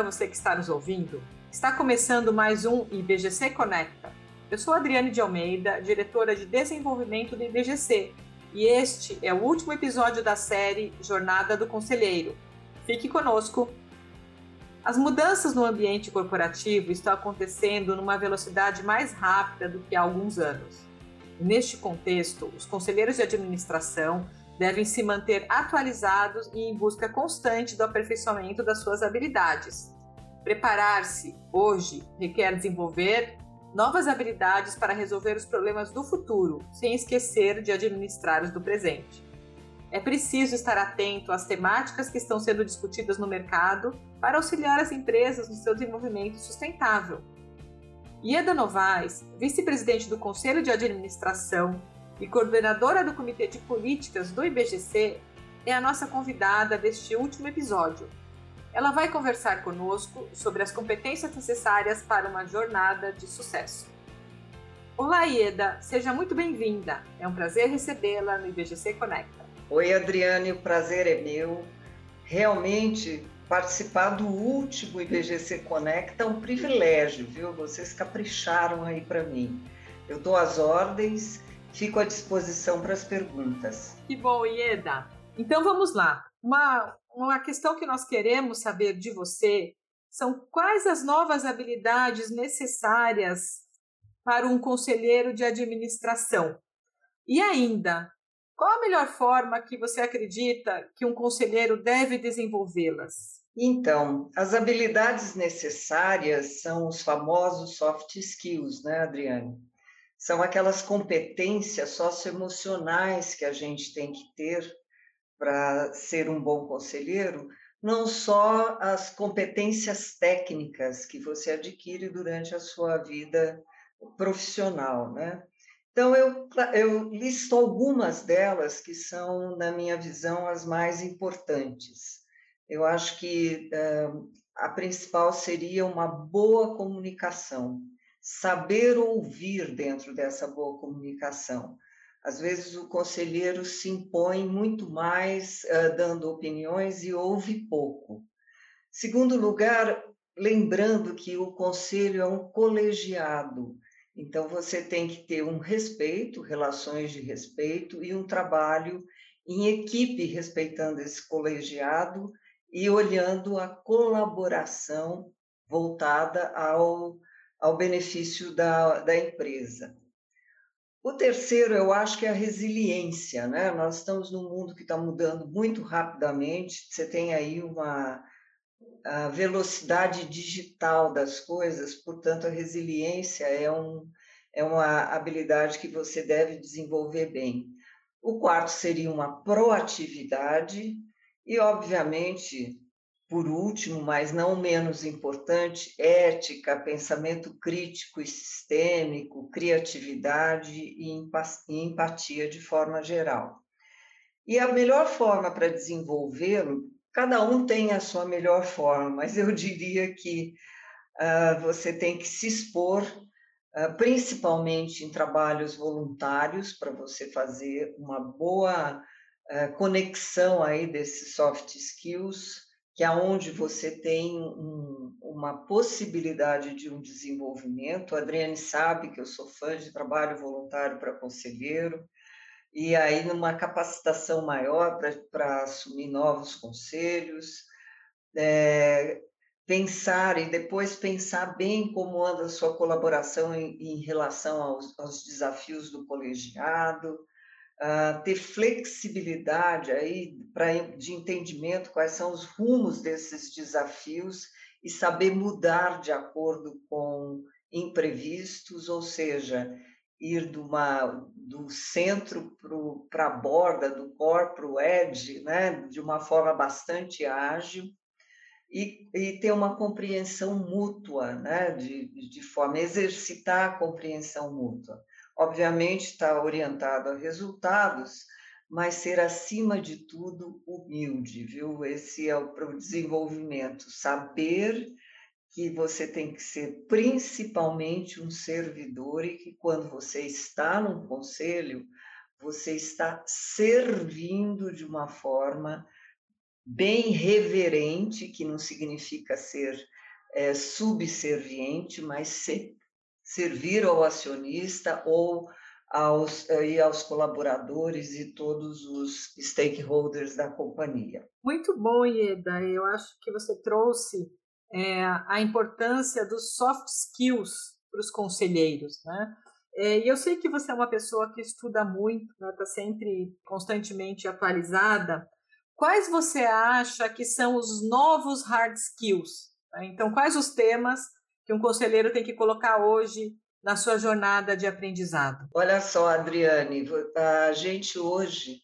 para você que está nos ouvindo. Está começando mais um IBGC Conecta. Eu sou Adriane de Almeida, diretora de desenvolvimento do IBGC, e este é o último episódio da série Jornada do Conselheiro. Fique conosco! As mudanças no ambiente corporativo estão acontecendo numa velocidade mais rápida do que há alguns anos. Neste contexto, os conselheiros de administração devem se manter atualizados e em busca constante do aperfeiçoamento das suas habilidades. Preparar-se hoje requer desenvolver novas habilidades para resolver os problemas do futuro, sem esquecer de administrar os do presente. É preciso estar atento às temáticas que estão sendo discutidas no mercado para auxiliar as empresas no seu desenvolvimento sustentável. Ieda Novaes, vice-presidente do Conselho de Administração e coordenadora do Comitê de Políticas do IBGC, é a nossa convidada deste último episódio. Ela vai conversar conosco sobre as competências necessárias para uma jornada de sucesso. Olá, Ieda, seja muito bem-vinda. É um prazer recebê-la no IBGC Conecta. Oi, Adriane, o prazer é meu. Realmente, participar do último IBGC Conecta é um privilégio, viu? Vocês capricharam aí para mim. Eu dou as ordens Fico à disposição para as perguntas. Que bom, Ieda. Então vamos lá. Uma, uma questão que nós queremos saber de você são quais as novas habilidades necessárias para um conselheiro de administração? E ainda, qual a melhor forma que você acredita que um conselheiro deve desenvolvê-las? Então, as habilidades necessárias são os famosos soft skills, né, Adriane? são aquelas competências socioemocionais que a gente tem que ter para ser um bom conselheiro, não só as competências técnicas que você adquire durante a sua vida profissional, né? Então, eu, eu listo algumas delas que são, na minha visão, as mais importantes. Eu acho que uh, a principal seria uma boa comunicação saber ouvir dentro dessa boa comunicação. Às vezes o conselheiro se impõe muito mais uh, dando opiniões e ouve pouco. Segundo lugar, lembrando que o conselho é um colegiado, então você tem que ter um respeito, relações de respeito e um trabalho em equipe respeitando esse colegiado e olhando a colaboração voltada ao ao benefício da, da empresa. O terceiro, eu acho que é a resiliência, né? Nós estamos num mundo que está mudando muito rapidamente, você tem aí uma velocidade digital das coisas, portanto, a resiliência é, um, é uma habilidade que você deve desenvolver bem. O quarto seria uma proatividade, e, obviamente, por último, mas não menos importante, ética, pensamento crítico e sistêmico, criatividade e empatia de forma geral. E a melhor forma para desenvolvê-lo, cada um tem a sua melhor forma, mas eu diria que uh, você tem que se expor, uh, principalmente em trabalhos voluntários, para você fazer uma boa uh, conexão aí desses soft skills que é onde você tem um, uma possibilidade de um desenvolvimento. A Adriane sabe que eu sou fã de trabalho voluntário para conselheiro, e aí numa capacitação maior para assumir novos conselhos, é, pensar e depois pensar bem como anda a sua colaboração em, em relação aos, aos desafios do colegiado, uh, ter flexibilidade aí pra, de entendimento quais são os rumos desses desafios e saber mudar de acordo com imprevistos, ou seja, ir do, uma, do centro para a borda, do core para o edge, né, de uma forma bastante ágil, e, e ter uma compreensão mútua, né, de, de forma exercitar a compreensão mútua obviamente está orientado a resultados, mas ser acima de tudo humilde, viu? Esse é o o desenvolvimento, saber que você tem que ser principalmente um servidor e que quando você está num conselho, você está servindo de uma forma bem reverente, que não significa ser é, subserviente, mas ser, servir ao acionista ou aos, e aos colaboradores e todos os stakeholders da companhia. Muito bom, Ieda. Eu acho que você trouxe é, a importância dos soft skills para os conselheiros, né? É, e eu sei que você é uma pessoa que estuda muito, está né? Tá sempre constantemente atualizada. Quais você acha que são os novos hard skills? Né? Então, quais os temas que um conselheiro tem que colocar hoje na sua jornada de aprendizado? Olha só, Adriane, a gente hoje,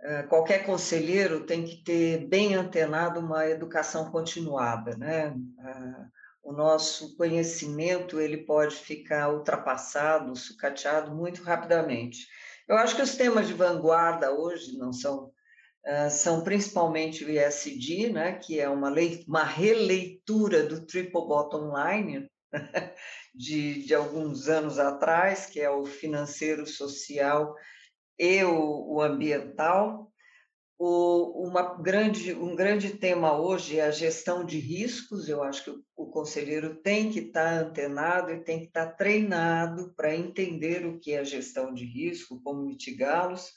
é, qualquer conselheiro tem que ter bem antenado uma educação continuada, né? O nosso conhecimento ele pode ficar ultrapassado, sucateado muito rapidamente. Eu acho que os temas de vanguarda hoje não são Uh, são principalmente o ESG, né, que é uma, lei, uma releitura do Triple Bottom Line, de, de alguns anos atrás, que é o financeiro, social e o, o ambiental. O, uma grande, um grande tema hoje é a gestão de riscos. Eu acho que o, o conselheiro tem que estar antenado e tem que estar treinado para entender o que é gestão de risco, como mitigá-los,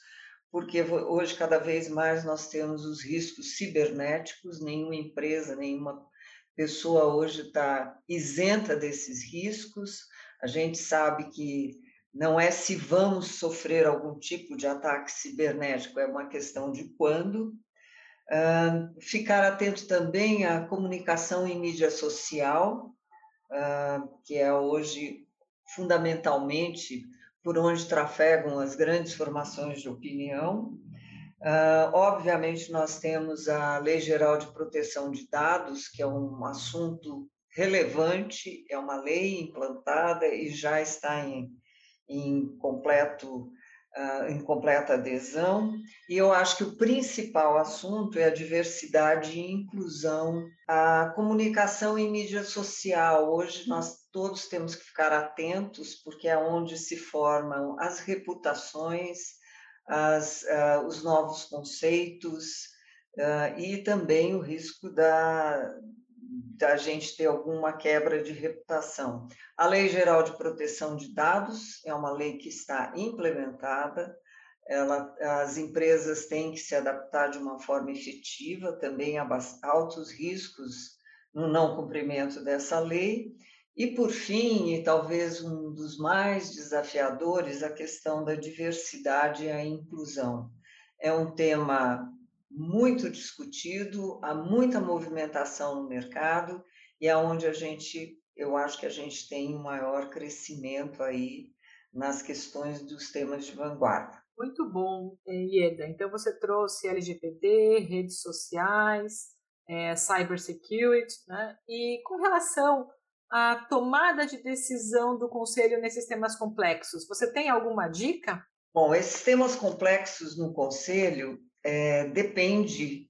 porque hoje cada vez mais nós temos os riscos cibernéticos. Nenhuma empresa, nenhuma pessoa hoje está isenta desses riscos. A gente sabe que não é se vamos sofrer algum tipo de ataque cibernético, é uma questão de quando. Uh, ficar atento também à comunicação em mídia social, uh, que é hoje fundamentalmente por onde trafegam as grandes formações de opinião. Uh, obviamente, nós temos a Lei Geral de Proteção de Dados, que é um assunto relevante, é uma lei implantada e já está em, em, completo, uh, em completa adesão. E eu acho que o principal assunto é a diversidade e inclusão, a comunicação em mídia social. Hoje nós todos temos que ficar atentos, porque é onde se formam as reputações as, uh, os novos conceitos uh, e também o risco da, da gente ter alguma quebra de reputação. A Lei Geral de Proteção de Dados é uma lei que está implementada, ela, as empresas têm que se adaptar de uma forma efetiva, também há altos riscos no não cumprimento dessa lei, e, por fim, e talvez um dos mais desafiadores, a questão da diversidade e a inclusão. É um tema muito discutido, há muita movimentação no mercado e é onde a gente, eu acho que a gente tem um maior crescimento aí nas questões dos temas de vanguarda. Muito bom, Ieda. Então você trouxe LGPD, redes sociais, é, cybersecurity, né? E com relação a tomada de decisão do conselho nesses temas complexos? Você tem alguma dica? Bom, esses temas complexos no conselho é, depende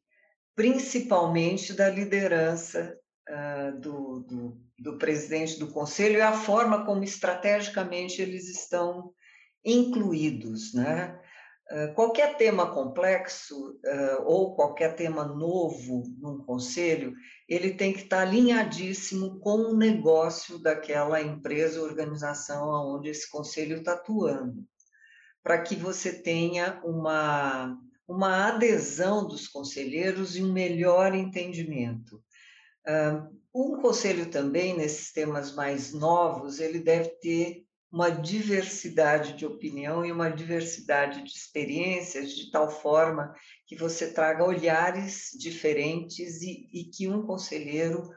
principalmente da liderança uh, do, do, do presidente do conselho e a forma como estrategicamente eles estão incluídos, né? Qualquer tema complexo ou qualquer tema novo num conselho, ele tem que estar alinhadíssimo com o negócio daquela empresa organização onde esse conselho está atuando, para que você tenha uma, uma adesão dos conselheiros e um melhor entendimento. Um conselho também, nesses temas mais novos, ele deve ter uma diversidade de opinião e uma diversidade de experiências, de tal forma que você traga olhares diferentes e, e que um conselheiro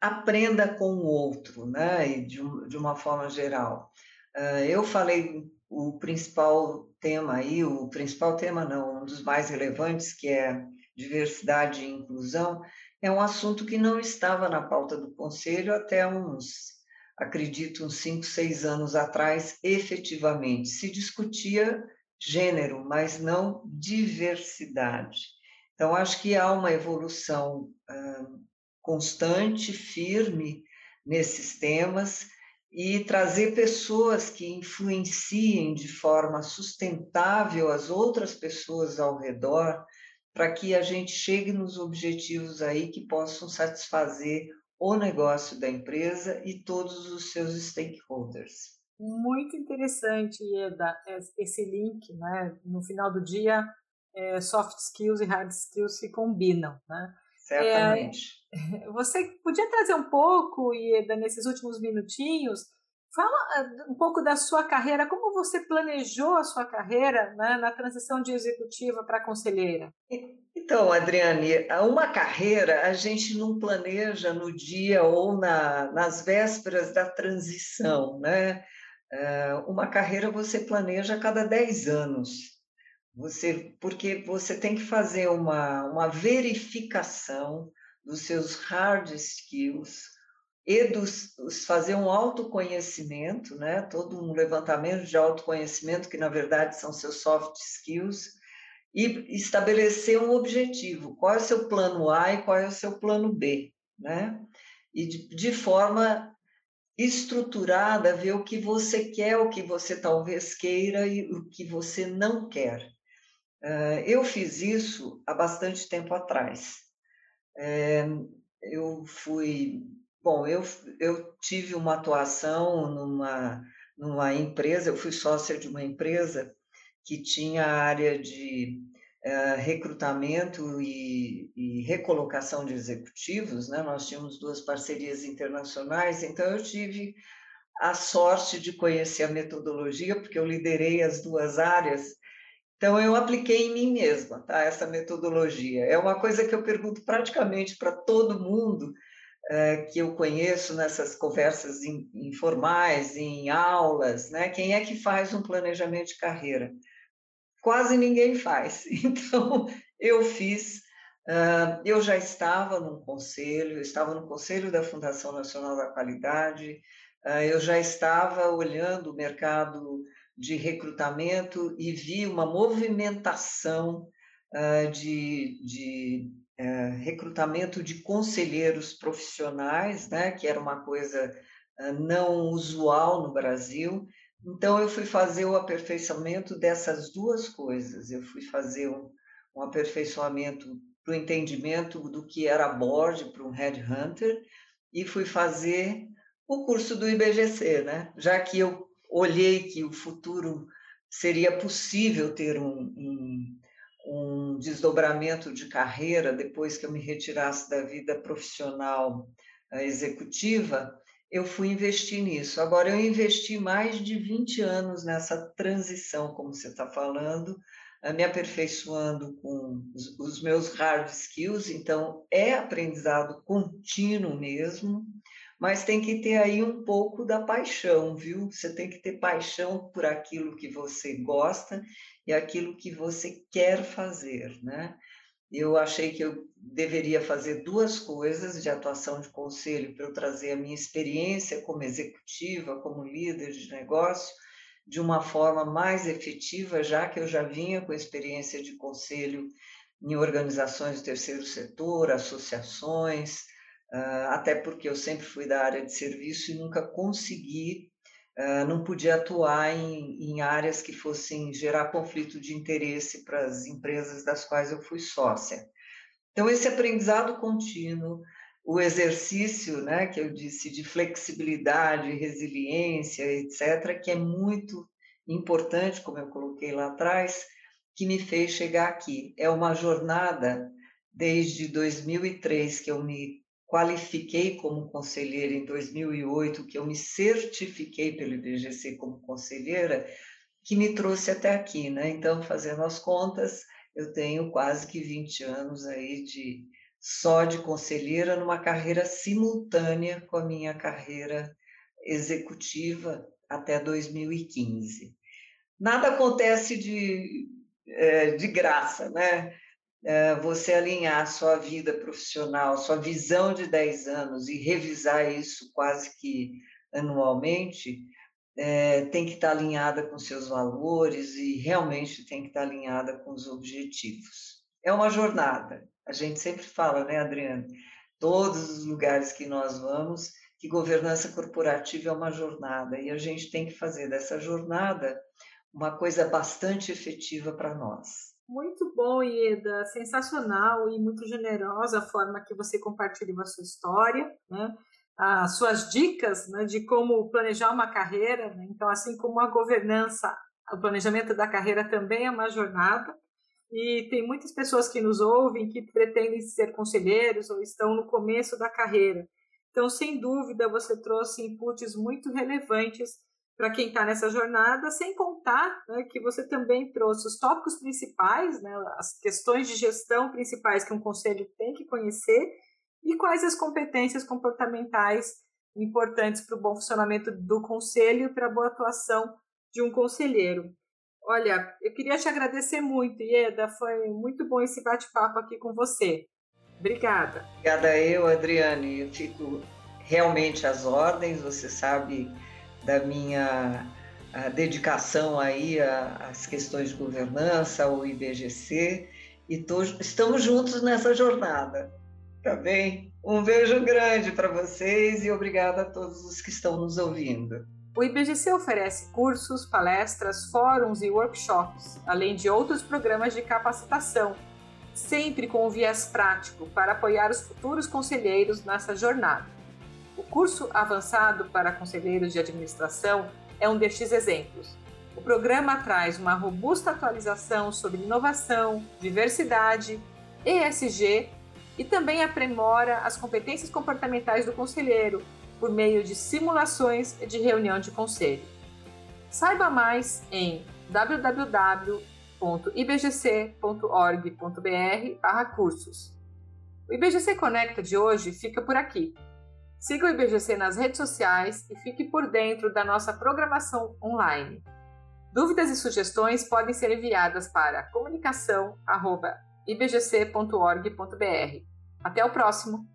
aprenda com o outro, né? de, de uma forma geral. Uh, eu falei o principal tema aí, o principal tema não, um dos mais relevantes, que é diversidade e inclusão, é um assunto que não estava na pauta do conselho até uns acredito, uns cinco, seis anos atrás, efetivamente se discutia gênero, mas não diversidade. Então, acho que há uma evolução uh, constante, firme nesses temas e trazer pessoas que influenciem de forma sustentável as outras pessoas ao redor para que a gente chegue nos objetivos aí que possam satisfazer o negócio da empresa e todos os seus stakeholders. Muito interessante, Eda, esse link, né? No final do dia, é, soft skills e hard skills se combinam, né? Certamente. É, você podia trazer um pouco, Ieda, nesses últimos minutinhos, fala ah, um pouco da sua carreira, como você planejou a sua carreira né, na transição de executiva para conselheira? Então, Adriane, uma carreira a gente não planeja no dia ou na, nas vésperas da transição, né? É, uma carreira você planeja a cada 10 anos. Você, porque você tem que fazer uma, uma verificação dos seus hard skills e dos, fazer um autoconhecimento, né? todo um levantamento de autoconhecimento, que na verdade são seus soft skills, e estabelecer um objetivo. Qual é o seu plano A e qual é o seu plano B? Né? E de, de forma estruturada, ver o que você quer, o que você talvez queira e o que você não quer. Eu fiz isso há bastante tempo atrás. Eh, eu fui. Bom, eu, eu tive uma atuação numa, numa empresa, eu fui sócia de uma empresa que tinha a área de uh, recrutamento e, e, recolocação de executivos, né? nós tínhamos duas parcerias internacionais, então eu tive a sorte de conhecer a metodologia, porque eu liderei as duas áreas então, eu apliquei em mim mesma tá, essa metodologia. É uma coisa que eu pergunto praticamente para todo mundo que eu conheço nessas conversas in, informais, em aulas, né? Quem é que faz um planejamento de carreira? Quase ninguém faz. Então, eu fiz. Uh, eu já estava num conselho, eu estava no conselho da Fundação Nacional da Qualidade, uh, eu já estava olhando o mercado de recrutamento e vi uma movimentação uh, de, de uh, recrutamento de conselheiros profissionais, né, que era uma coisa uh, não usual no Brasil. Então, eu fui fazer o aperfeiçoamento dessas duas coisas. Eu fui fazer um, um aperfeiçoamento para o entendimento do que era board para um headhunter e fui fazer o curso do IBGC, né? Já que eu olhei que o futuro seria possível ter um, um, um desdobramento de carreira depois que eu me retirasse da vida profissional uh, executiva, eu fui investir nisso. Agora, eu investi mais de 20 anos nessa transição, como você está falando, uh, me aperfeiçoando com os meus hard skills, então é aprendizado contínuo mesmo, mas tem que ter aí um pouco da paixão, viu? Você tem que ter paixão por aquilo que você gosta e aquilo que você quer fazer, né? Eu achei que eu deveria fazer duas coisas de atuação de conselho para eu trazer a minha experiência como executiva, como líder de negócio, de uma forma mais efetiva, já que eu já vinha com experiência de conselho em organizações do terceiro setor, associações, ah, até porque eu sempre fui da área de serviço e nunca consegui, ah, não podia atuar em, em áreas que fossem gerar conflito de interesse para as empresas das quais eu fui sócia. Então, esse aprendizado contínuo, o exercício, né, que eu disse, de flexibilidade, resiliência, etc., que é muito importante, como eu coloquei lá atrás, que me fez chegar aqui. É uma jornada desde 2003 que eu me qualifiquei como conselheira em 2008, que eu me certifiquei pelo IBGC como conselheira, que me trouxe até aqui, né? Então, fazendo as contas, eu tenho quase que 20 anos aí de só de conselheira numa carreira simultânea com a minha carreira executiva até 2015. Nada acontece de, eh, de graça, né? Eh, você alinhar sua vida profissional, sua visão de 10 anos e revisar isso quase que anualmente, é, tem que estar alinhada com seus valores e realmente tem que estar alinhada com os objetivos. É uma jornada. A gente sempre fala, né, Adriana? Todos os lugares que nós vamos, que governança corporativa é uma jornada e a gente tem que fazer dessa jornada uma coisa bastante efetiva para nós. Muito bom, Ieda, sensacional e muito generosa a forma que você compartilhou a sua história, né? as suas dicas né, de como planejar uma carreira. Né? Então, assim como a governança, o planejamento da carreira também é uma jornada. E tem muitas pessoas que nos ouvem que pretendem ser conselheiros ou estão no começo da carreira. Então, sem dúvida, você trouxe inputs muito relevantes para quem está nessa jornada, sem contar né, que você também trouxe os tópicos principais, né, as questões de gestão principais que um conselho tem que conhecer e quais as competências comportamentais importantes para o bom funcionamento do conselho e para a boa atuação de um conselheiro. Olha, eu queria te agradecer muito, Ieda, foi muito bom esse bate-papo aqui com você. Obrigada. Obrigada eu, Adriane. Eu fico realmente às ordens, você sabe da minha dedicação aí às questões de governança, ao IBGC, e tô, estamos juntos nessa jornada. Tá bem? Um beijo grande para vocês e obrigada a todos os que estão nos ouvindo. O IBGC oferece cursos, palestras, fóruns e workshops, além de outros programas de capacitação, sempre com um viés prático para apoiar os futuros conselheiros nessa jornada. O curso avançado para conselheiros de administração é um destes exemplos. O programa traz uma robusta atualização sobre inovação, diversidade, ESG e também aprimora as competências comportamentais do conselheiro por meio de simulações de reunião de conselho. Saiba mais em www.ibgc.org.br/cursos. O IBGC Conecta de hoje fica por aqui. Siga o IBGC nas redes sociais e fique por dentro da nossa programação online. Dúvidas e sugestões podem ser enviadas para comunicação@ ibgc.org.br. Até o próximo!